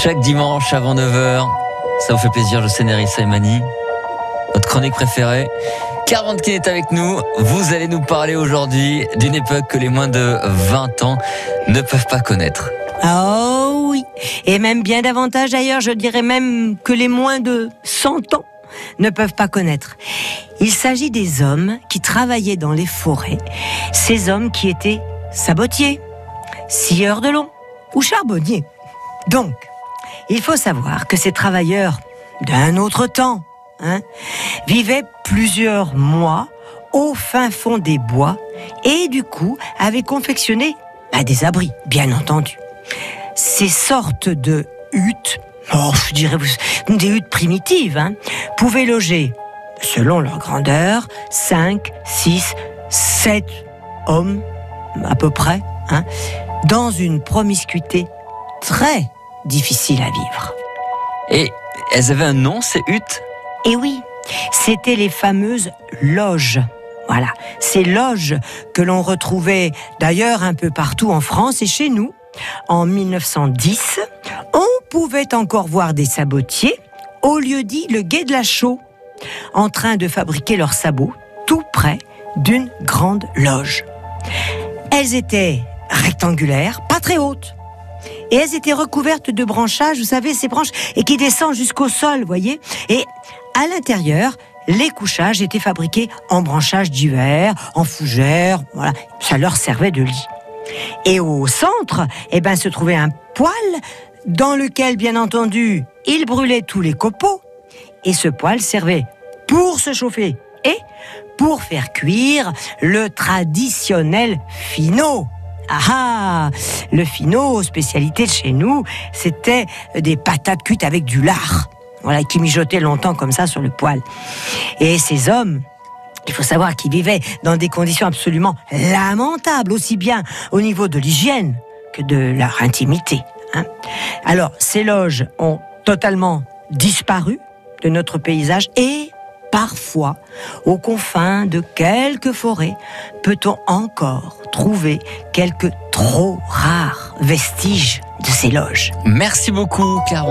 Chaque dimanche avant 9h, ça vous fait plaisir, je sais, Nerissa et Mani. Votre chronique préférée. 40 qui est avec nous. Vous allez nous parler aujourd'hui d'une époque que les moins de 20 ans ne peuvent pas connaître. Oh oui, et même bien davantage d'ailleurs, je dirais même que les moins de 100 ans ne peuvent pas connaître. Il s'agit des hommes qui travaillaient dans les forêts, ces hommes qui étaient sabotiers, scieurs de long ou charbonniers. Donc, il faut savoir que ces travailleurs d'un autre temps hein, vivaient plusieurs mois au fin fond des bois et du coup avaient confectionné bah, des abris, bien entendu. Ces sortes de huttes, oh, je dirais des huttes primitives, hein, pouvaient loger, selon leur grandeur, 5, 6, 7 hommes à peu près, hein, dans une promiscuité très difficile à vivre. Et elles avaient un nom, ces huttes? Eh oui, c'était les fameuses loges. Voilà, ces loges que l'on retrouvait d'ailleurs un peu partout en France et chez nous. En 1910, on pouvait encore voir des sabotiers au lieu dit le Guet de la Chaux, en train de fabriquer leurs sabots tout près d'une grande loge. Elles étaient rectangulaires, pas très hautes. Et elles étaient recouvertes de branchages, vous savez, ces branches, et qui descendent jusqu'au sol, voyez. Et à l'intérieur, les couchages étaient fabriqués en branchages divers, en fougères, voilà. Ça leur servait de lit. Et au centre, eh ben, se trouvait un poêle dans lequel, bien entendu, il brûlait tous les copeaux. Et ce poêle servait pour se chauffer et pour faire cuire le traditionnel finot. Ah ah Le finot, spécialité de chez nous, c'était des patates cuites avec du lard. Voilà, qui mijotaient longtemps comme ça sur le poêle. Et ces hommes, il faut savoir qu'ils vivaient dans des conditions absolument lamentables, aussi bien au niveau de l'hygiène que de leur intimité. Hein. Alors, ces loges ont totalement disparu de notre paysage et parfois, aux confins de quelques forêts, peut-on encore trouver quelques trop rares vestiges de ces loges. Merci beaucoup, Claire.